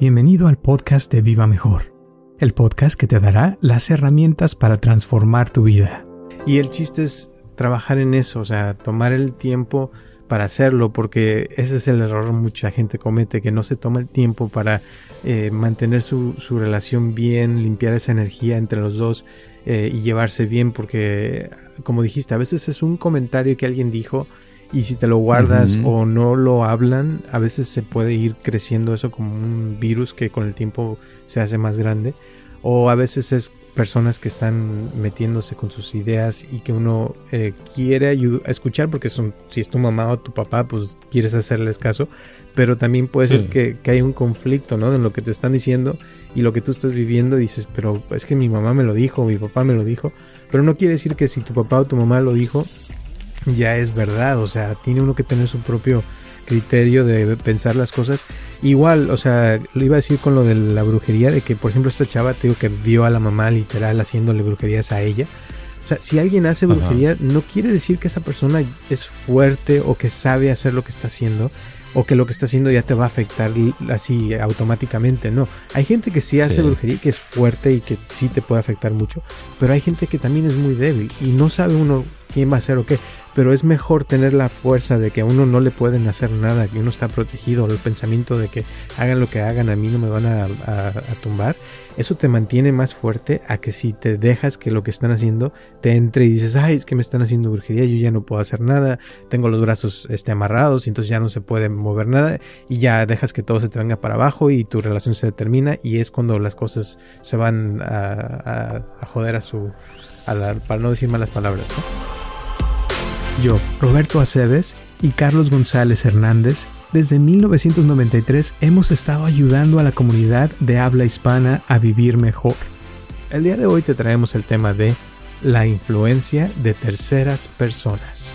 Bienvenido al podcast de Viva Mejor, el podcast que te dará las herramientas para transformar tu vida. Y el chiste es trabajar en eso, o sea, tomar el tiempo para hacerlo, porque ese es el error que mucha gente comete, que no se toma el tiempo para eh, mantener su, relación bien, limpiar esa energía entre los dos eh, y llevarse bien, porque como dijiste, a veces es un comentario que alguien dijo y si te lo guardas o no lo hablan, a veces se puede ir creciendo eso como un virus que con el tiempo se hace más grande. O a veces es personas que están metiéndose con sus ideas y que uno eh, quiere escuchar porque son, si es tu mamá o tu papá, pues quieres hacerles caso. Pero también puede ser que, que hay un conflicto, ¿no? En lo que te están diciendo y lo que tú estás viviendo. Dices, pero es que mi mamá me lo dijo, mi papá me lo dijo. Pero no quiere decir que si tu papá o tu mamá lo dijo, ya es verdad, o sea, tiene uno que tener su propio criterio de pensar las cosas. Igual, o sea, lo iba a decir con lo de la brujería, de que por ejemplo esta chava, te digo que vio a la mamá literal haciéndole brujerías a ella. O sea, si alguien hace brujería, no quiere decir que esa persona es fuerte o que sabe hacer lo que está haciendo o que lo que está haciendo ya te va a afectar así automáticamente. No, hay gente que sí hace brujería que es fuerte y que sí te puede afectar mucho, pero hay gente que también es muy débil y no sabe uno quién va a ser o qué. Pero es mejor tener la fuerza de que a uno no le pueden hacer nada, que uno está protegido, el pensamiento de que hagan lo que hagan, a mí no me van a, tumbar. Eso te mantiene más fuerte a que si te dejas que lo que están haciendo te entre y dices, ay, es que me están haciendo brujería, yo ya no puedo hacer nada, tengo los brazos este, amarrados y entonces ya no se puede mover nada y ya dejas que todo se te venga para abajo y tu relación se determina y es cuando las cosas se van a, joder a su, para no decir malas palabras. Yo, Roberto Aceves y Carlos González Hernández, desde 1993 hemos estado ayudando a la comunidad de habla hispana a vivir mejor. El día de hoy te traemos el tema de la influencia de terceras personas.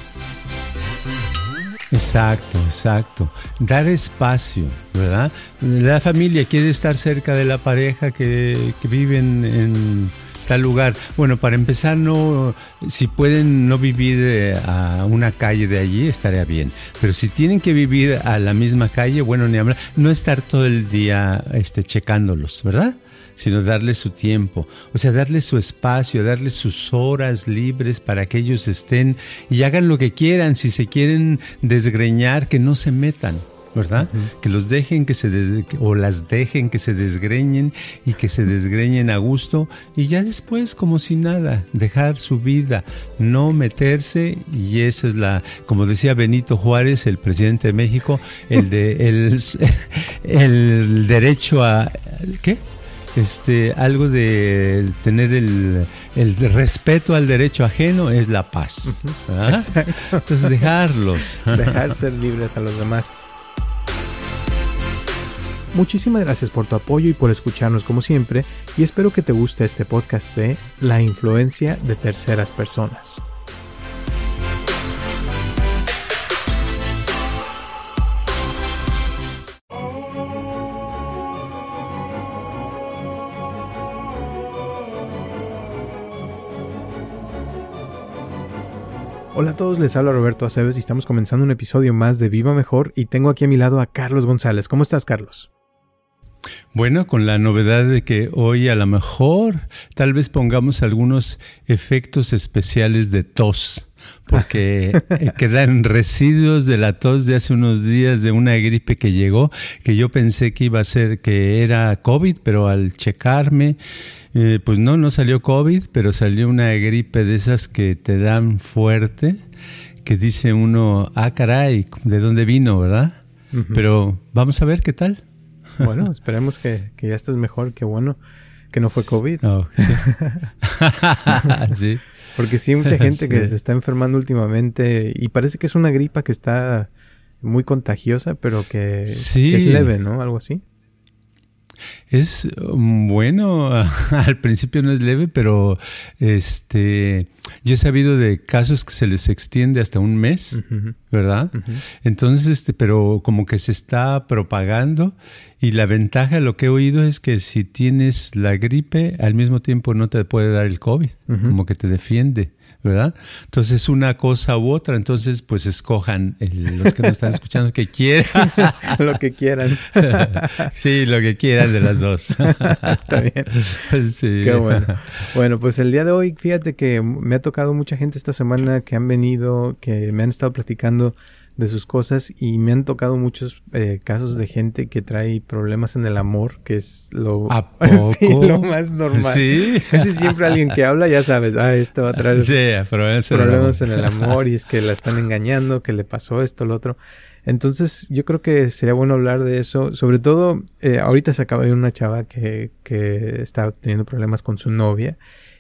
Exacto, exacto. Dar espacio, ¿verdad? La familia quiere estar cerca de la pareja que, que viven en tal lugar. Bueno, para empezar, no, si pueden no vivir eh, a una calle de allí, estaría bien. Pero si tienen que vivir a la misma calle, bueno, ni hablar, no estar todo el día este, checándolos, ¿verdad? sino darles su tiempo, o sea, darles su espacio, darles sus horas libres para que ellos estén y hagan lo que quieran, si se quieren desgreñar, que no se metan. ¿Verdad? Que los dejen que se o las dejen que se desgreñen y que se desgreñen a gusto y ya después como si nada, dejar su vida, no meterse y esa es la, como decía Benito Juárez, el presidente de México, el de el, el derecho a ¿qué? Este, algo de tener el, el respeto al derecho ajeno es la paz. Entonces dejarlos. Dejar ser libres a los demás. Muchísimas gracias por tu apoyo y por escucharnos como siempre y espero que te guste este podcast de La influencia de terceras personas. Hola a todos, les habla Roberto Aceves y estamos comenzando un episodio más de Viva Mejor y tengo aquí a mi lado a Carlos González. ¿Cómo estás, Carlos? Bueno, con la novedad de que hoy a lo mejor tal vez pongamos algunos efectos especiales de tos, porque eh, quedan residuos de la tos de hace unos días de una gripe que llegó, que yo pensé que iba a ser que era COVID, pero al checarme, eh, pues no, no salió COVID, pero salió una gripe de esas que te dan fuerte, que dice uno, ah, caray, ¿de dónde vino, verdad? Pero vamos a ver qué tal. Bueno, esperemos que, ya estés mejor, que bueno, que no fue COVID. Oh, sí. Porque sí, mucha gente que se está enfermando últimamente y parece que es una gripa que está muy contagiosa, pero que, que es leve, ¿no? Algo así. Es mm, bueno, al principio no es leve, pero este yo he sabido de casos que se les extiende hasta un mes, ¿verdad? Entonces, este, pero como que se está propagando y la ventaja, lo que he oído es que si tienes la gripe, al mismo tiempo no te puede dar el COVID, como que te defiende. ¿verdad? Entonces, una cosa u otra, entonces, pues escojan los que nos están escuchando que quieran. lo que quieran. sí, lo que quieran de las dos. Está bien. Sí. Qué bueno. Bueno, pues el día de hoy, fíjate que me ha tocado mucha gente esta semana que han venido, que me han estado platicando de sus cosas y me han tocado muchos eh, casos de gente que trae problemas en el amor, que es lo, lo más normal. Casi siempre alguien que habla, ya sabes, ah, esto va a traer problemas, en el amor y es que la están engañando, que le pasó esto, lo otro. Entonces yo creo que sería bueno hablar de eso, sobre todo eh, ahorita se acaba de una chava que, que está teniendo problemas con su novia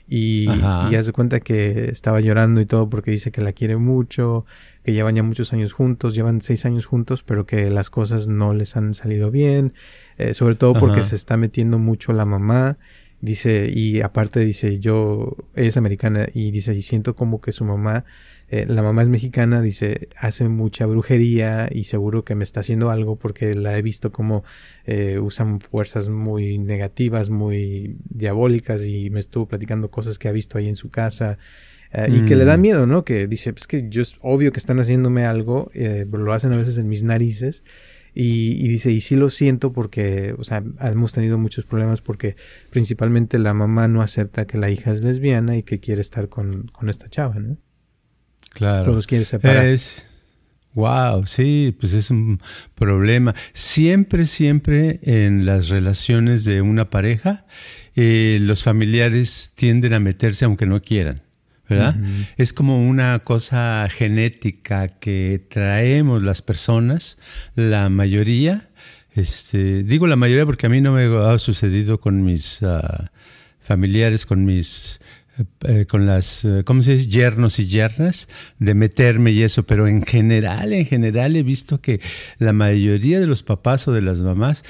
y, y hace cuenta que estaba llorando y todo porque dice que la quiere mucho, que llevan ya muchos años juntos, llevan seis años juntos, pero que las cosas no les han salido bien, eh, sobre todo porque se está metiendo mucho la mamá. Dice, y aparte dice, yo, ella es americana y dice, y siento como que su mamá, eh, la mamá es mexicana, dice, hace mucha brujería y seguro que me está haciendo algo porque la he visto como eh, usan fuerzas muy negativas, muy diabólicas y me estuvo platicando cosas que ha visto ahí en su casa. Eh, y que le da mm. miedo, ¿no? Que dice, pues que yo es obvio que están haciéndome algo, eh, pero lo hacen a veces en mis narices. Y, dice, y sí lo siento porque, o sea, hemos tenido muchos problemas porque principalmente la mamá no acepta que la hija es lesbiana y que quiere estar con, con esta chava, ¿no? Claro. Todos quiere separar. Es, wow, sí, pues es un problema. Siempre, siempre en las relaciones de una pareja, eh, los familiares tienden a meterse aunque no quieran. ¿Verdad? Es como una cosa genética que traemos las personas, la mayoría, este, digo la mayoría porque a mí no me ha sucedido con mis ah, familiares, con mis eh, con las, eh, ¿cómo se dice? Yernos y yernas, de meterme y eso, pero en general, en general he visto que la mayoría de los papás o de las mamás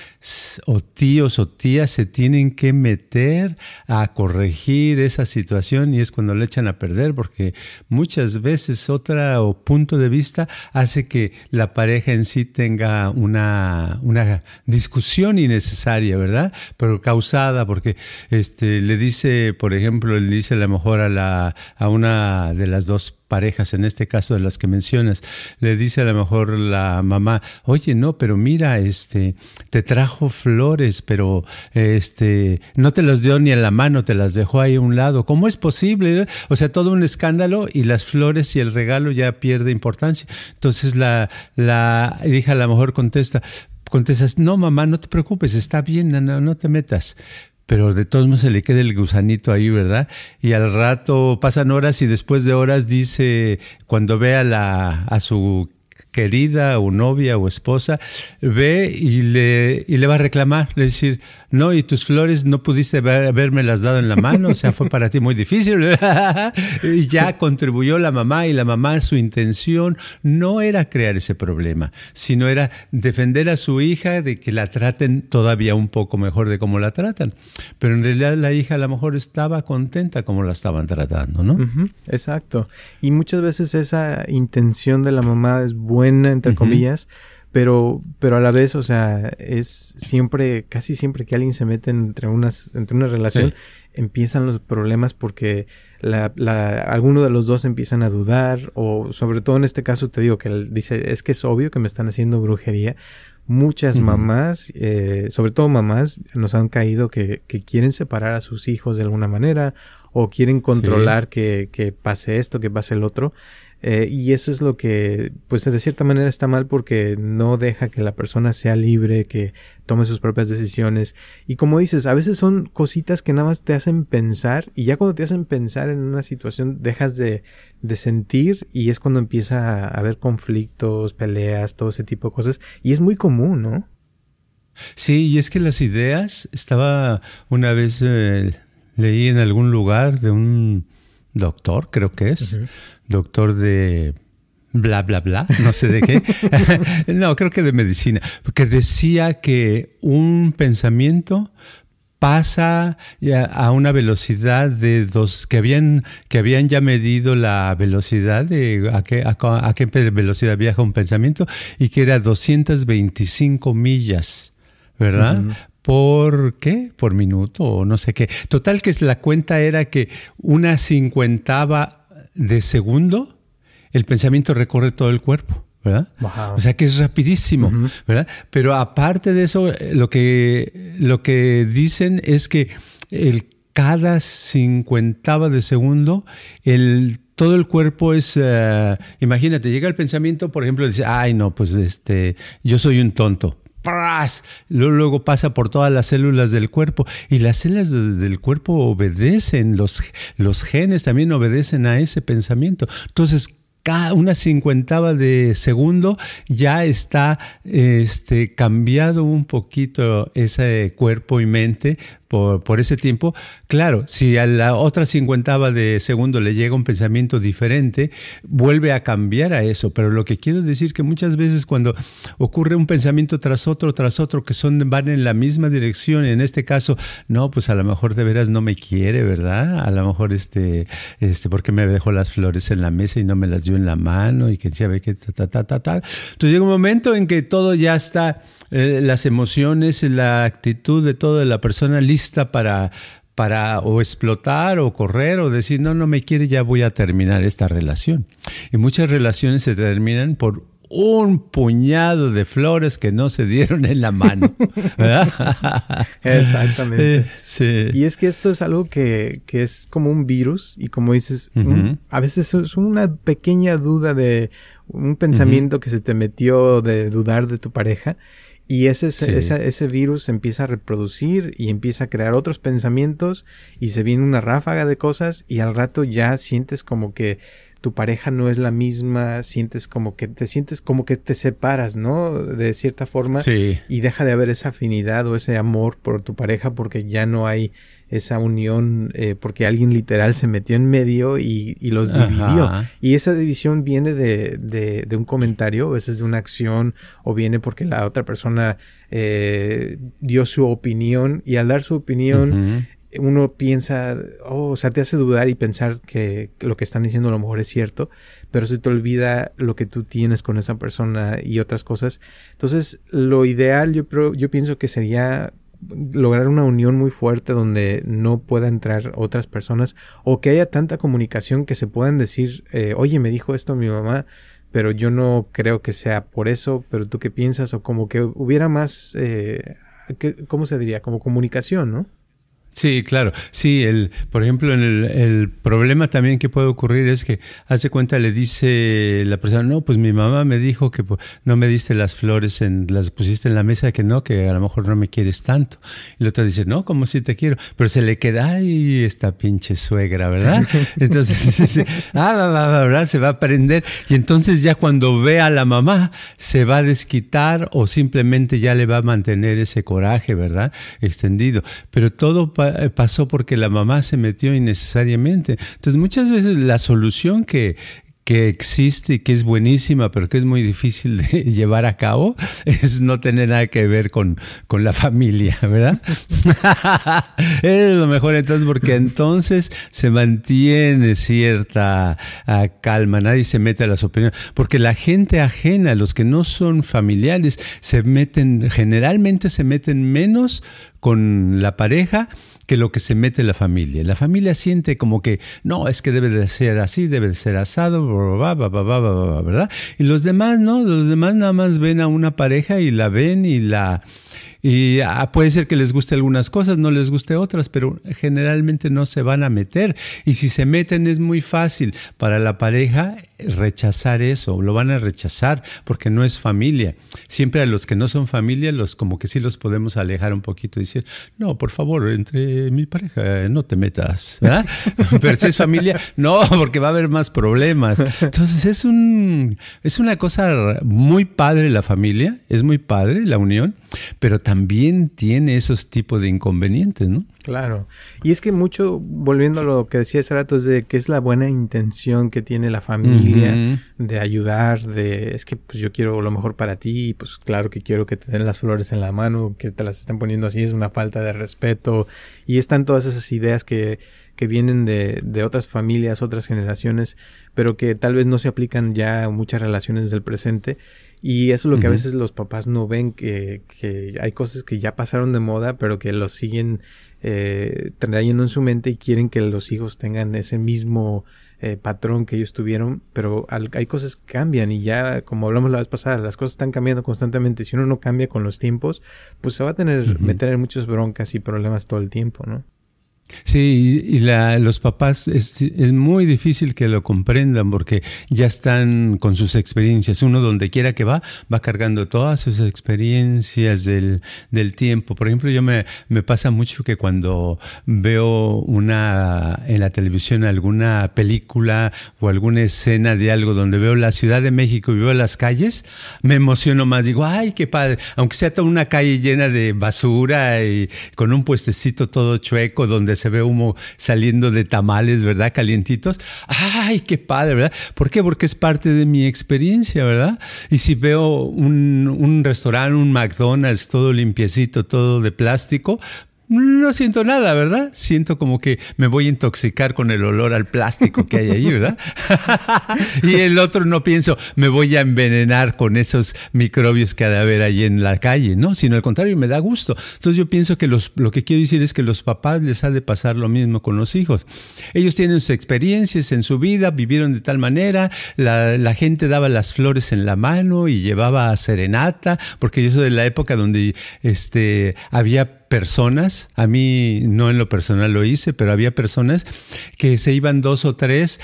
o tíos o tías se tienen que meter a corregir esa situación y es cuando le echan a perder porque muchas veces otra o punto de vista hace que la pareja en sí tenga una, una discusión innecesaria, ¿verdad? Pero causada porque este, le dice, por ejemplo, le dice a lo mejor a, la, a una de las dos parejas, en este caso de las que mencionas, le dice a lo mejor la mamá, oye, no, pero mira, este, te trajo flores, pero este, no te las dio ni en la mano, te las dejó ahí a un lado. ¿Cómo es posible? O sea, todo un escándalo y las flores y el regalo ya pierde importancia. Entonces la, la hija a lo mejor contesta, contestas, no mamá, no te preocupes, está bien, no, no te metas pero de todos modos se le queda el gusanito ahí, ¿verdad? Y al rato pasan horas y después de horas dice, cuando ve a, la, a su querida o novia o esposa, ve y le, y le va a reclamar, le decir, no, y tus flores no pudiste haberme las dado en la mano, o sea, fue para ti muy difícil. y ya contribuyó la mamá y la mamá, su intención no era crear ese problema, sino era defender a su hija de que la traten todavía un poco mejor de cómo la tratan. Pero en realidad la hija a lo mejor estaba contenta como la estaban tratando, ¿no? exacto. Y muchas veces esa intención de la mamá es buena, entre comillas, pero, pero a la vez, o sea, es siempre, casi siempre que alguien se mete entre unas, entre una relación, empiezan los problemas porque la, la, alguno de los dos empiezan a dudar, o sobre todo en este caso te digo que él dice, es que es obvio que me están haciendo brujería. Muchas mamás, eh, sobre todo mamás, nos han caído que, que, quieren separar a sus hijos de alguna manera, o quieren controlar que, que pase esto, que pase el otro. Eh, y eso es lo que, pues de cierta manera está mal porque no deja que la persona sea libre, que tome sus propias decisiones. Y como dices, a veces son cositas que nada más te hacen pensar y ya cuando te hacen pensar en una situación dejas de, de sentir y es cuando empieza a haber conflictos, peleas, todo ese tipo de cosas. Y es muy común, ¿no? Sí, y es que las ideas, estaba una vez, eh, leí en algún lugar de un doctor, creo que es, doctor de bla, bla, bla, no sé de qué. no, creo que de medicina, porque decía que un pensamiento pasa a una velocidad de dos, que habían, que habían ya medido la velocidad de a qué, a, qué velocidad viaja un pensamiento y que era 225 millas, ¿verdad? ¿Por qué? Por minuto o no sé qué. Total que la cuenta era que una cincuentava de segundo, el pensamiento recorre todo el cuerpo. ¿Verdad? O sea que es rapidísimo, ¿verdad? Pero aparte de eso, lo que, lo que dicen es que el, cada cincuentava de segundo, el, todo el cuerpo es, eh, imagínate, llega el pensamiento, por ejemplo, dice, ay no, pues este, yo soy un tonto. Luego, luego, pasa por todas las células del cuerpo y las células del cuerpo obedecen, los, los genes también obedecen a ese pensamiento. Entonces, una cincuentava de segundo ya está este, cambiado un poquito ese cuerpo y mente por, ese tiempo. Claro, si a la otra cincuentava de segundo le llega un pensamiento diferente, vuelve a cambiar a eso. Pero lo que quiero decir que muchas veces cuando ocurre un pensamiento tras otro, tras otro, que son, van en la misma dirección, en este caso, no, pues a lo mejor de veras no me quiere, ¿verdad? A lo mejor este, este, porque me dejó las flores en la mesa y no me las dio en la mano y que ya ve que ta, ta, ta, ta, ta. Entonces llega un momento en que todo ya está, eh, las emociones, la actitud de toda la persona lista para, para o explotar o correr o decir, no, no me quiere, ya voy a terminar esta relación. Y muchas relaciones se terminan por un puñado de flores que no se dieron en la mano. Exactamente. Y es que esto es algo que, es como un virus y como dices, a veces es una pequeña duda de un pensamiento que se te metió de dudar de tu pareja y ese, ese virus empieza a reproducir y empieza a crear otros pensamientos y se viene una ráfaga de cosas y al rato ya sientes como que tu pareja no es la misma, sientes como que te sientes como que te separas, ¿no? De cierta forma y deja de haber esa afinidad o ese amor por tu pareja porque ya no hay esa unión, eh, porque alguien literal se metió en medio y, los dividió. Y esa división viene de, de, un comentario, a veces de una acción, o viene porque la otra persona eh, dio su opinión y al dar su opinión, uno piensa, oh, o sea, te hace dudar y pensar que, lo que están diciendo a lo mejor es cierto, pero se te olvida lo que tú tienes con esa persona y otras cosas. Entonces, lo ideal yo, yo pienso que sería lograr una unión muy fuerte donde no pueda entrar otras personas o que haya tanta comunicación que se puedan decir, eh, oye, me dijo esto mi mamá, pero yo no creo que sea por eso, pero tú qué piensas o como que hubiera más, eh, ¿cómo se diría? Como comunicación, ¿no? Sí, claro. Sí, el, por ejemplo, en el, el, problema también que puede ocurrir es que hace cuenta le dice la persona, no, pues mi mamá me dijo que no me diste las flores, en, las pusiste en la mesa, que no, que a lo mejor no me quieres tanto. Y el otro dice, no, como si te quiero. Pero se le queda, ay, esta pinche suegra, ¿verdad? Entonces, ah, va, va, ¿verdad? Se va a aprender. Y entonces ya cuando ve a la mamá, se va a desquitar o simplemente ya le va a mantener ese coraje, ¿verdad? Extendido. Pero todo eh, pasó porque la mamá se metió innecesariamente. Entonces muchas veces la solución que, que existe y que es buenísima, pero que es muy difícil de llevar a cabo, es no tener nada que ver con, con la familia, ¿verdad? es lo mejor entonces, porque entonces se mantiene cierta ah, calma, nadie se mete a las opiniones, porque la gente ajena, los que no son familiares, se meten, generalmente se meten menos con la pareja que lo que se mete la familia. La familia siente como que, no, es que debe de ser así, debe de ser asado, ¿verdad? Y los demás, ¿no? Los demás nada más ven a una pareja y la ven y la y ah, puede ser que les guste algunas cosas, no les guste otras, pero generalmente no se van a meter. Y si se meten es muy fácil para la pareja rechazar eso, lo van a rechazar porque no es familia. Siempre a los que no son familia, los como que sí los podemos alejar un poquito y decir, no, por favor, entre mi pareja no te metas, ¿verdad? Pero si es familia, no, porque va a haber más problemas. Entonces es un es una cosa muy padre la familia, es muy padre la unión, pero también tiene esos tipos de inconvenientes, ¿no? Claro. Y es que mucho, volviendo a lo que decía hace rato, es de que es la buena intención que tiene la familia de ayudar, de es que pues yo quiero lo mejor para ti, y pues claro que quiero que te den las flores en la mano, que te las estén poniendo así, es una falta de respeto. Y están todas esas ideas que, que vienen de, de otras familias, otras generaciones, pero que tal vez no se aplican ya a muchas relaciones del presente. Y eso es lo que a veces los papás no ven, que, que hay cosas que ya pasaron de moda, pero que los siguen eh, trayendo en su mente y quieren que los hijos tengan ese mismo eh, patrón que ellos tuvieron, pero hay cosas que cambian y ya, como hablamos la vez pasada, las cosas están cambiando constantemente. Si uno no cambia con los tiempos, pues se va a tener, meter en muchas broncas y problemas todo el tiempo, ¿no? Sí, y la, los papás es, es, muy difícil que lo comprendan porque ya están con sus experiencias. Uno donde quiera que va, va cargando todas sus experiencias del, del tiempo. Por ejemplo, yo me, me, pasa mucho que cuando veo una en la televisión alguna película o alguna escena de algo donde veo la Ciudad de México y veo las calles, me emociono más. Digo, ay, qué padre. Aunque sea toda una calle llena de basura y con un puestecito todo chueco donde se ve humo saliendo de tamales, ¿verdad? Calientitos. ¡Ay, qué padre, ¿verdad? ¿Por qué? Porque es parte de mi experiencia, ¿verdad? Y si veo un restaurante, un McDonald's, todo limpiecito, todo de plástico, no siento nada, ¿verdad? Siento como que me voy a intoxicar con el olor al plástico que hay ahí, ¿verdad? y el otro no pienso, me voy a envenenar con esos microbios que ha de haber ahí en la calle, ¿no? Sino al contrario, me da gusto. Entonces yo pienso que los, lo que quiero decir es que los papás les ha de pasar lo mismo con los hijos. Ellos tienen sus experiencias en su vida, vivieron de tal manera, la, gente daba las flores en la mano y llevaba serenata, porque yo soy de la época donde este, había personas, a mí no en lo personal lo hice, pero había personas que se iban dos o tres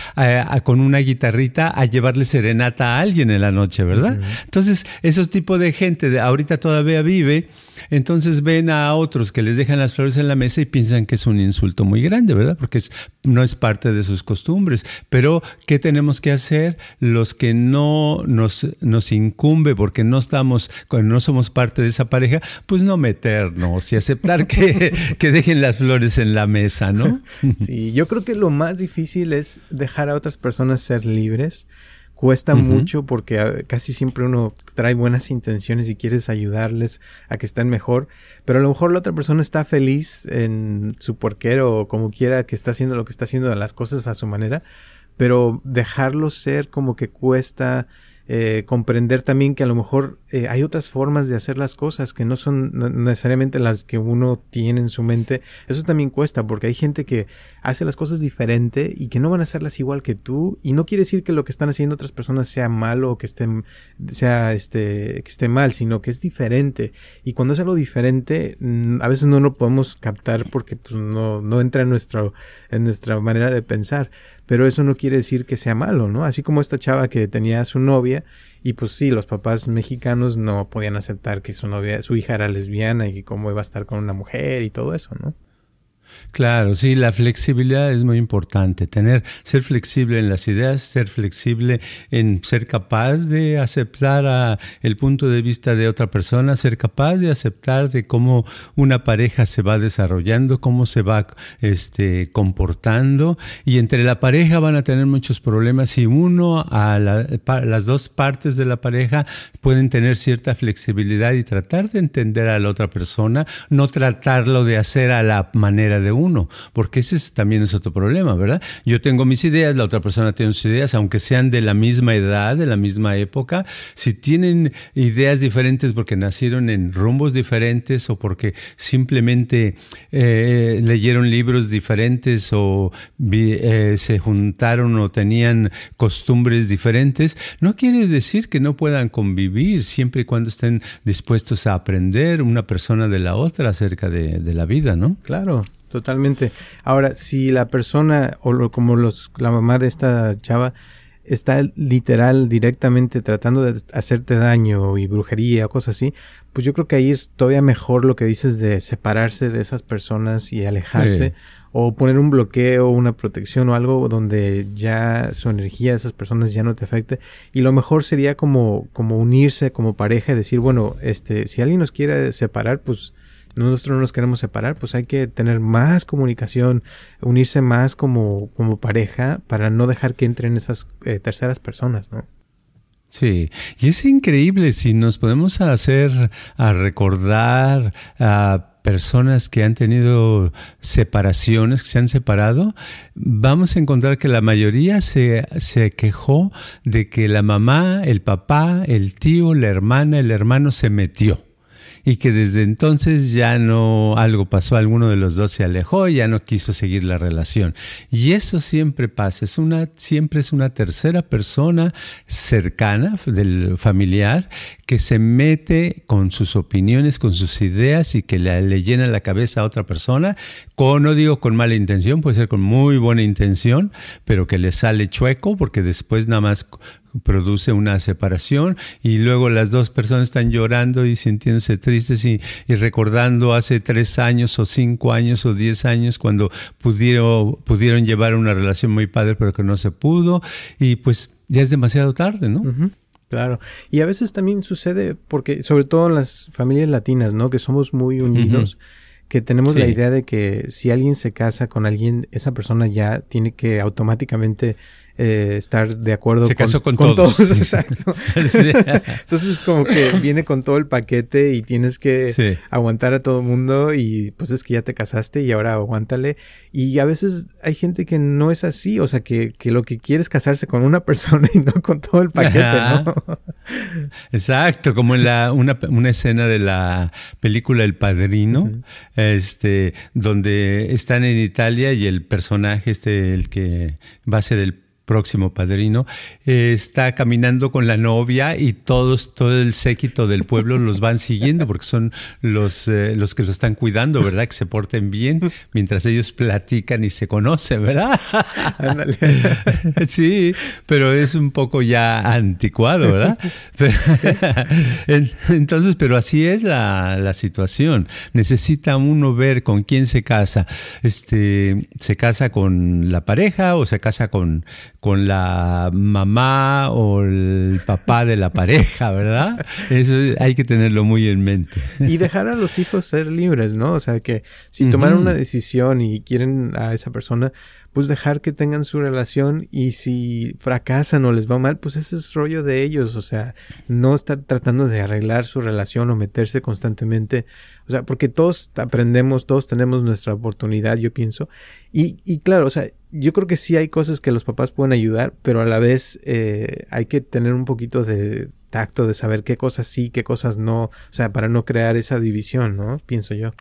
con una guitarrita a llevarle serenata a alguien en la noche, ¿verdad? Entonces, esos tipos de gente ahorita todavía vive, entonces ven a otros que les dejan las flores en la mesa y piensan que es un insulto muy grande, ¿verdad? Porque es, no es parte de sus costumbres. Pero, ¿qué tenemos que hacer los que no nos, nos incumbe porque no estamos, no somos parte de esa pareja? Pues no meternos y hacer que, que dejen las flores en la mesa, ¿no? Sí, yo creo que lo más difícil es dejar a otras personas ser libres cuesta mucho porque ah, casi siempre uno trae buenas intenciones y quieres ayudarles a que estén mejor, pero a lo mejor la otra persona está feliz en su porquero o como quiera que está haciendo lo que está haciendo las cosas a su manera, pero dejarlo ser como que cuesta eh, comprender también que a lo mejor eh, hay otras formas de hacer las cosas que no son necesariamente las que uno tiene en su mente. Eso también cuesta porque hay gente que hace las cosas diferente y que no van a hacerlas igual que tú y no quiere decir que lo que están haciendo otras personas sea malo o que esté, sea este, que esté mal, sino que es diferente. Y cuando es algo diferente, mm, a veces no lo podemos captar porque pues, no, no entra en, nuestro, en nuestra manera de pensar pero eso no quiere decir que sea malo, ¿no? Así como esta chava que tenía a su novia y pues sí, los papás mexicanos no podían aceptar que su novia, su hija era lesbiana y que cómo iba a estar con una mujer y todo eso, ¿no? Claro, sí, la flexibilidad es muy importante. Tener, ser flexible en las ideas, ser flexible en ser capaz de aceptar el punto de vista de otra persona, ser capaz de aceptar de cómo una pareja se va desarrollando, cómo se va este, comportando. Y entre la pareja van a tener muchos problemas y uno a las dos partes de la pareja pueden tener cierta flexibilidad y tratar de entender a la otra persona, no tratarlo de hacer a la manera de uno, porque ese también es otro problema, ¿verdad? Yo tengo mis ideas, la otra persona tiene sus ideas, aunque sean de la misma edad, de la misma época, si tienen ideas diferentes porque nacieron en rumbos diferentes o porque simplemente eh, leyeron libros diferentes o eh, se juntaron o tenían costumbres diferentes, no quiere decir que no puedan convivir siempre y cuando estén dispuestos a aprender una persona de la otra acerca de la vida, ¿no? Claro, Totalmente. Ahora, si la persona, o como los, la mamá de esta chava, está literal directamente tratando de hacerte daño y brujería o cosas así, pues yo creo que ahí es todavía mejor lo que dices de separarse de esas personas y alejarse o poner un bloqueo, una protección o algo donde ya su energía de esas personas ya no te afecte y lo mejor sería como como unirse como pareja y decir, bueno, este si alguien nos quiere separar, pues nosotros no nos queremos separar, pues hay que tener más comunicación, unirse más como, como pareja para no dejar que entren esas eh, terceras personas, ¿no? Sí, y es increíble si nos podemos hacer a recordar a personas que han tenido separaciones, que se han separado, vamos a encontrar que la mayoría se, se, quejó de que la mamá, el papá, el tío, la hermana, el hermano se metió y que desde entonces ya no algo pasó, alguno de los dos se alejó ya no quiso seguir la relación. Y eso siempre pasa, es una siempre es una tercera persona cercana del familiar que se mete con sus opiniones, con sus ideas y que le, le llena la cabeza a otra persona, con, no digo con mala intención, puede ser con muy buena intención, pero que le sale chueco porque después nada más produce una separación y luego las dos personas están llorando y sintiéndose tristes y, recordando hace tres años o cinco años o diez años cuando pudieron, pudieron llevar una relación muy padre pero que no se pudo y pues ya es demasiado tarde, ¿no? Claro, y a veces también sucede porque sobre todo en las familias latinas, ¿no? Que somos muy unidos. que tenemos la idea de que si alguien se casa con alguien, esa persona ya tiene que automáticamente eh, estar de acuerdo Se casó con, todos. exacto. Entonces es como que viene con todo el paquete y tienes que aguantar a todo el mundo y pues es que ya te casaste y ahora aguántale. Y a veces hay gente que no es así, o sea, que, que lo que quiere es casarse con una persona y no con todo el paquete, ¿no? Exacto, como en la, una, una, escena de la película El Padrino, este, donde están en Italia y el personaje, este, el que va a ser el próximo padrino, eh, está caminando con la novia y todos, todo el séquito del pueblo los van siguiendo porque son los, eh, los que lo están cuidando, ¿verdad? Que se porten bien mientras ellos platican y se conocen, ¿verdad? sí, pero es un poco ya anticuado, ¿verdad? entonces, pero así es la, la, situación. Necesita uno ver con quién se casa. Este, ¿Se casa con la pareja o se casa con, con la mamá o el papá de la pareja, ¿verdad? Eso hay que tenerlo muy en mente. Y dejar a los hijos ser libres, ¿no? O sea, que si tomaron una decisión y quieren a esa persona, pues dejar que tengan su relación y si fracasan o les va mal, pues ese es rollo de ellos, o sea, no estar tratando de arreglar su relación o meterse constantemente, o sea, porque todos aprendemos, todos tenemos nuestra oportunidad, yo pienso, y, y claro, o sea, yo creo que sí hay cosas que los papás pueden ayudar, pero a la vez eh, hay que tener un poquito de tacto de saber qué cosas sí, qué cosas no, o sea, para no crear esa división, ¿no? Pienso yo.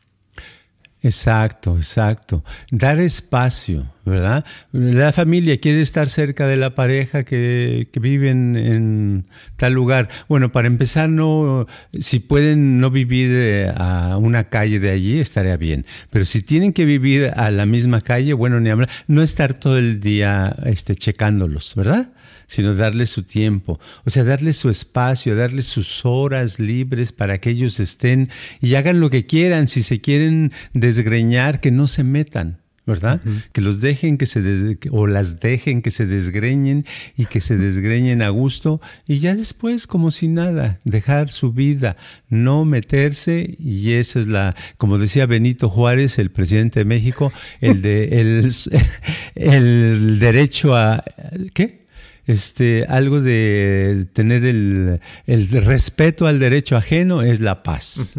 Exacto, exacto. Dar espacio, ¿verdad? La familia quiere estar cerca de la pareja que, que viven en tal lugar. Bueno, para empezar, no, si pueden no vivir eh, a una calle de allí, estaría bien. Pero si tienen que vivir a la misma calle, bueno, ni hablar, no estar todo el día este, checándolos, ¿verdad? Sino darles su tiempo, o sea, darles su espacio, darles sus horas libres para que ellos estén y hagan lo que quieran, si se quieren desgreñar, que no se metan. ¿verdad? Que los dejen que se o las dejen que se desgreñen y que se desgreñen a gusto y ya después como si nada, dejar su vida, no meterse y esa es la, como decía Benito Juárez, el presidente de México, el de el, el derecho a ¿qué? Este, algo de tener el, respeto al derecho ajeno es la paz.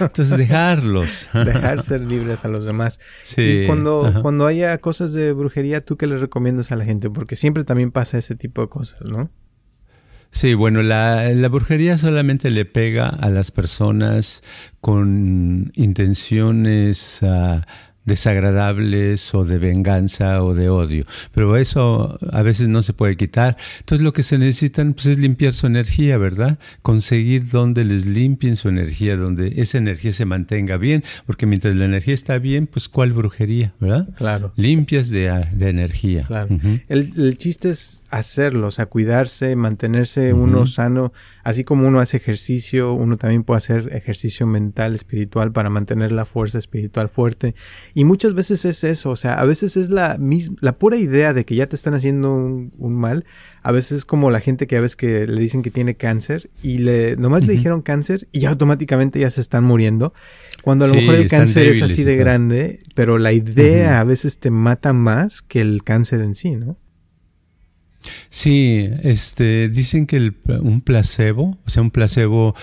Entonces dejarlos. Dejar ser libres a los demás. y cuando, cuando haya cosas de brujería, ¿tú qué le recomiendas a la gente? Porque siempre también pasa ese tipo de cosas, ¿no? Sí, bueno, la, la, brujería solamente le pega a las personas con intenciones uh, desagradables o de venganza o de odio. Pero eso a veces no se puede quitar. Entonces lo que se necesitan pues, es limpiar su energía, ¿verdad? Conseguir donde les limpien su energía, donde esa energía se mantenga bien, porque mientras la energía está bien, pues ¿cuál brujería, verdad? Claro. Limpias de, de energía. Claro. el, el, chiste es hacerlo, o sea, cuidarse, mantenerse uno sano, así como uno hace ejercicio, uno también puede hacer ejercicio mental, espiritual para mantener la fuerza espiritual fuerte y muchas veces es eso, o sea, a veces es la misma, la pura idea de que ya te están haciendo un, mal, a veces es como la gente que a veces que le dicen que tiene cáncer y le, nomás le dijeron cáncer y ya automáticamente ya se están muriendo, cuando a lo mejor el cáncer es así de grande, pero la idea a veces te mata más que el cáncer en sí, ¿no? Sí, este, dicen que el, un placebo, o sea, un placebo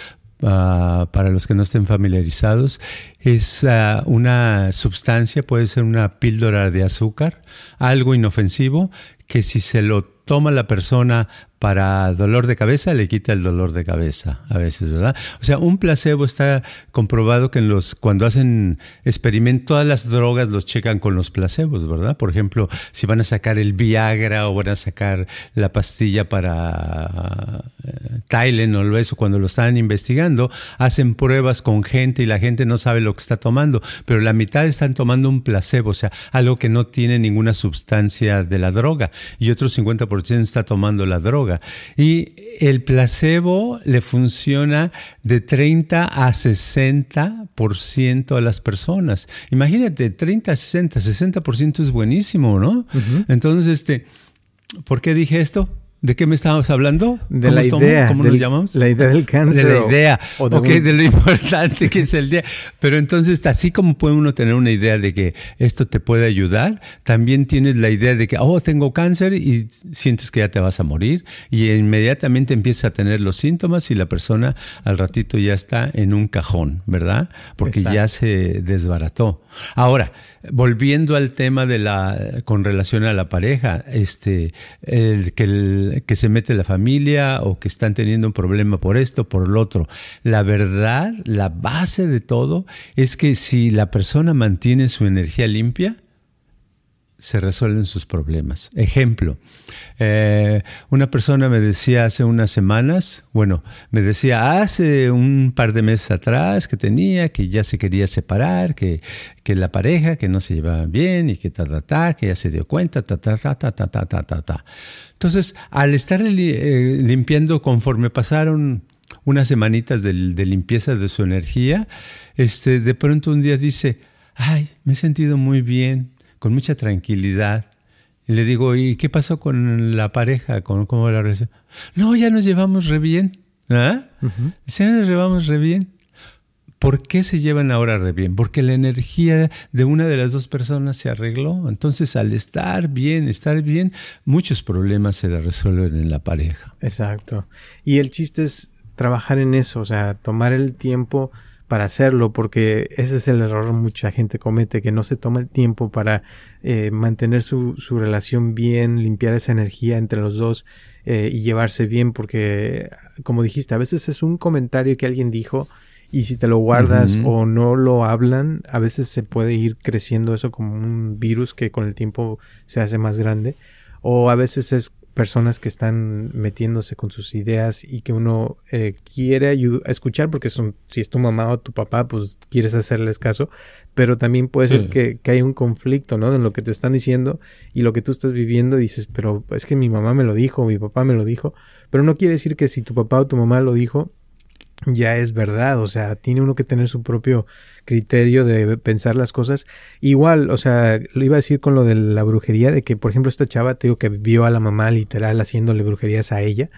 Ah, para los que no estén familiarizados, es ah, una sustancia, puede ser una píldora de azúcar, algo inofensivo, que si se lo toma la persona para dolor de cabeza, le quita el dolor de cabeza a veces, ¿verdad? O sea, un placebo está comprobado que en los, cuando hacen experimentos, todas las drogas los checan con los placebos, ¿verdad? Por ejemplo, si van a sacar el Viagra o van a sacar la pastilla para uh, Tylenol o eso, cuando lo están investigando, hacen pruebas con gente y la gente no sabe lo que está tomando, pero la mitad están tomando un placebo, o sea, algo que no tiene ninguna sustancia de la droga, y otro 50% está tomando la droga. Y el placebo le funciona de 30 a 60% a las personas. Imagínate, 30 a 60, 60% es buenísimo, ¿no? Entonces, este, ¿por qué dije esto? ¿De qué me estábamos hablando? De la idea. ¿Cómo nos llamamos? La idea del cáncer. De la idea. O de, de lo importante que es el día. Pero entonces, así como puede uno tener una idea de que esto te puede ayudar, también tienes la idea de que, oh, tengo cáncer y sientes que ya te vas a morir y inmediatamente empiezas a tener los síntomas y la persona al ratito ya está en un cajón, ¿verdad? Porque ya se desbarató. Ahora, volviendo al tema de la, con relación a la pareja, este, el, que el que se mete la familia o que están teniendo un problema por esto, por lo otro. La verdad, la base de todo es que si la persona mantiene su energía limpia, se resuelven sus problemas. Ejemplo, eh, una persona me decía hace unas semanas, bueno, me decía hace un par de meses atrás que tenía, que ya se quería separar, que, que la pareja, que no se llevaba bien y que ta, ta, ta, que ya se dio cuenta, ta, ta, ta, ta, ta, ta, ta, ta, ta. Entonces, al estar eh, limpiando conforme pasaron unas semanitas de, de limpieza de su energía, este, de pronto un día dice, ay, me he sentido muy bien, con mucha tranquilidad. Y le digo, ¿y qué pasó con la pareja? ¿Con cómo la relación? No, ya nos llevamos re bien. ¿Ah? Ya nos llevamos re bien. ¿Por qué se llevan ahora re bien? Porque la energía de una de las dos personas se arregló. Entonces, al estar bien, estar bien, muchos problemas se resuelven en la pareja. Exacto. Y el chiste es trabajar en eso, o sea, tomar el tiempo para hacerlo, porque ese es el error que mucha gente comete, que no se toma el tiempo para eh, mantener su, su, relación bien, limpiar esa energía entre los dos eh, y llevarse bien, porque como dijiste, a veces es un comentario que alguien dijo y si te lo guardas o no lo hablan, a veces se puede ir creciendo eso como un virus que con el tiempo se hace más grande, o a veces es personas que están metiéndose con sus ideas y que uno eh, quiere escuchar porque son, si es tu mamá o tu papá, pues quieres hacerles caso, pero también puede ser que, que hay un conflicto, ¿no? En lo que te están diciendo y lo que tú estás viviendo dices, pero es que mi mamá me lo dijo, mi papá me lo dijo, pero no quiere decir que si tu papá o tu mamá lo dijo, ya es verdad, o sea, tiene uno que tener su propio criterio de pensar las cosas. Igual, o sea, lo iba a decir con lo de la brujería, de que, por ejemplo, esta chava, te digo que vio a la mamá literal haciéndole brujerías a ella.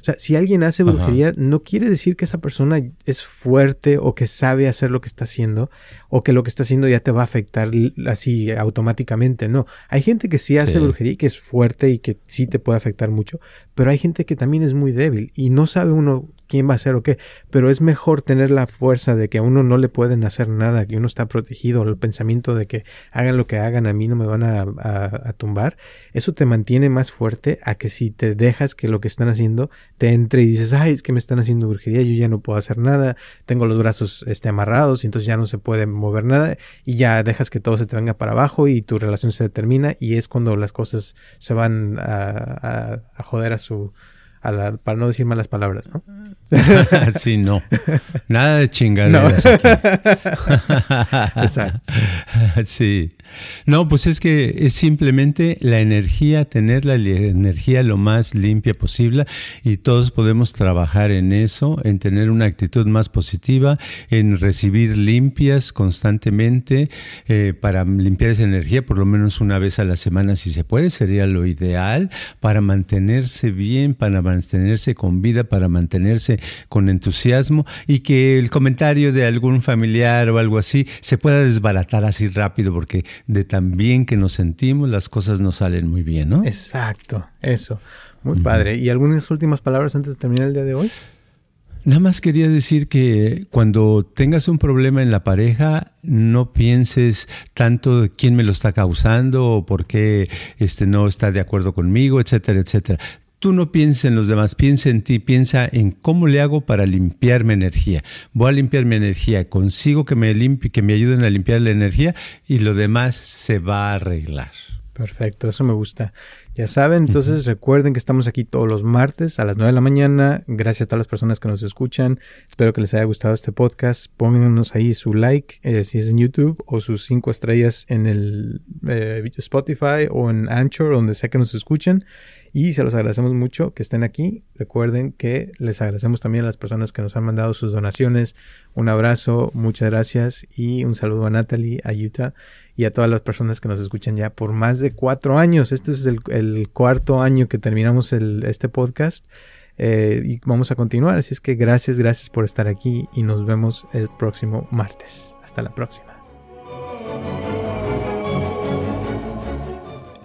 O sea, si alguien hace brujería, no quiere decir que esa persona es fuerte o que sabe hacer lo que está haciendo o que lo que está haciendo ya te va a afectar así automáticamente. No, hay gente que sí hace brujería y que es fuerte y que sí te puede afectar mucho, pero hay gente que también es muy débil y no sabe uno quién va a ser o qué, pero es mejor tener la fuerza de que a uno no le pueden hacer nada, que uno está protegido, el pensamiento de que hagan lo que hagan, a mí no me van a, a, tumbar, eso te mantiene más fuerte a que si te dejas que lo que están haciendo te entre y dices, ay, es que me están haciendo brujería, yo ya no puedo hacer nada, tengo los brazos este, amarrados y entonces ya no se puede mover nada y ya dejas que todo se te venga para abajo y tu relación se determina y es cuando las cosas se van a, a joder a su para no decir malas palabras, ¿no? sí, no. Nada de chingaderas. Exacto. sí. No, pues es que es simplemente la energía, tener la energía lo más limpia posible y todos podemos trabajar en eso, en tener una actitud más positiva, en recibir limpias constantemente eh, para limpiar esa energía por lo menos una vez a la semana si se puede, sería lo ideal para mantenerse bien, para mantenerse con vida, para mantenerse con entusiasmo y que el comentario de algún familiar o algo así se pueda desbaratar así rápido porque de tan bien que nos sentimos las cosas nos salen muy bien, ¿no? Exacto, eso. Muy padre. ¿Y algunas últimas palabras antes de terminar el día de hoy? Nada más quería decir que cuando tengas un problema en la pareja, no pienses tanto quién me lo está causando o por qué este, no está de acuerdo conmigo, etcétera, etcétera. Tú no pienses en los demás, piensa en ti, piensa en cómo le hago para limpiar mi energía. Voy a limpiar mi energía, consigo que me limpie, que me ayuden a limpiar la energía y lo demás se va a arreglar. Perfecto, eso me gusta. Ya saben, entonces recuerden que estamos aquí todos los martes a las 9 de la mañana. Gracias a todas las personas que nos escuchan. Espero que les haya gustado este podcast. Pónganos ahí su like, eh, si es en YouTube, o sus cinco estrellas en el eh, Spotify o en Anchor, donde sea que nos escuchen. Y se los agradecemos mucho que estén aquí. Recuerden que les agradecemos también a las personas que nos han mandado sus donaciones. Un abrazo, muchas gracias y un saludo a Natalie, a Utah y a todas las personas que nos escuchan ya por más de cuatro años. Este es el, cuarto año que terminamos este podcast. Eh, y vamos a continuar. Así es que gracias, gracias por estar aquí y nos vemos el próximo martes. Hasta la próxima.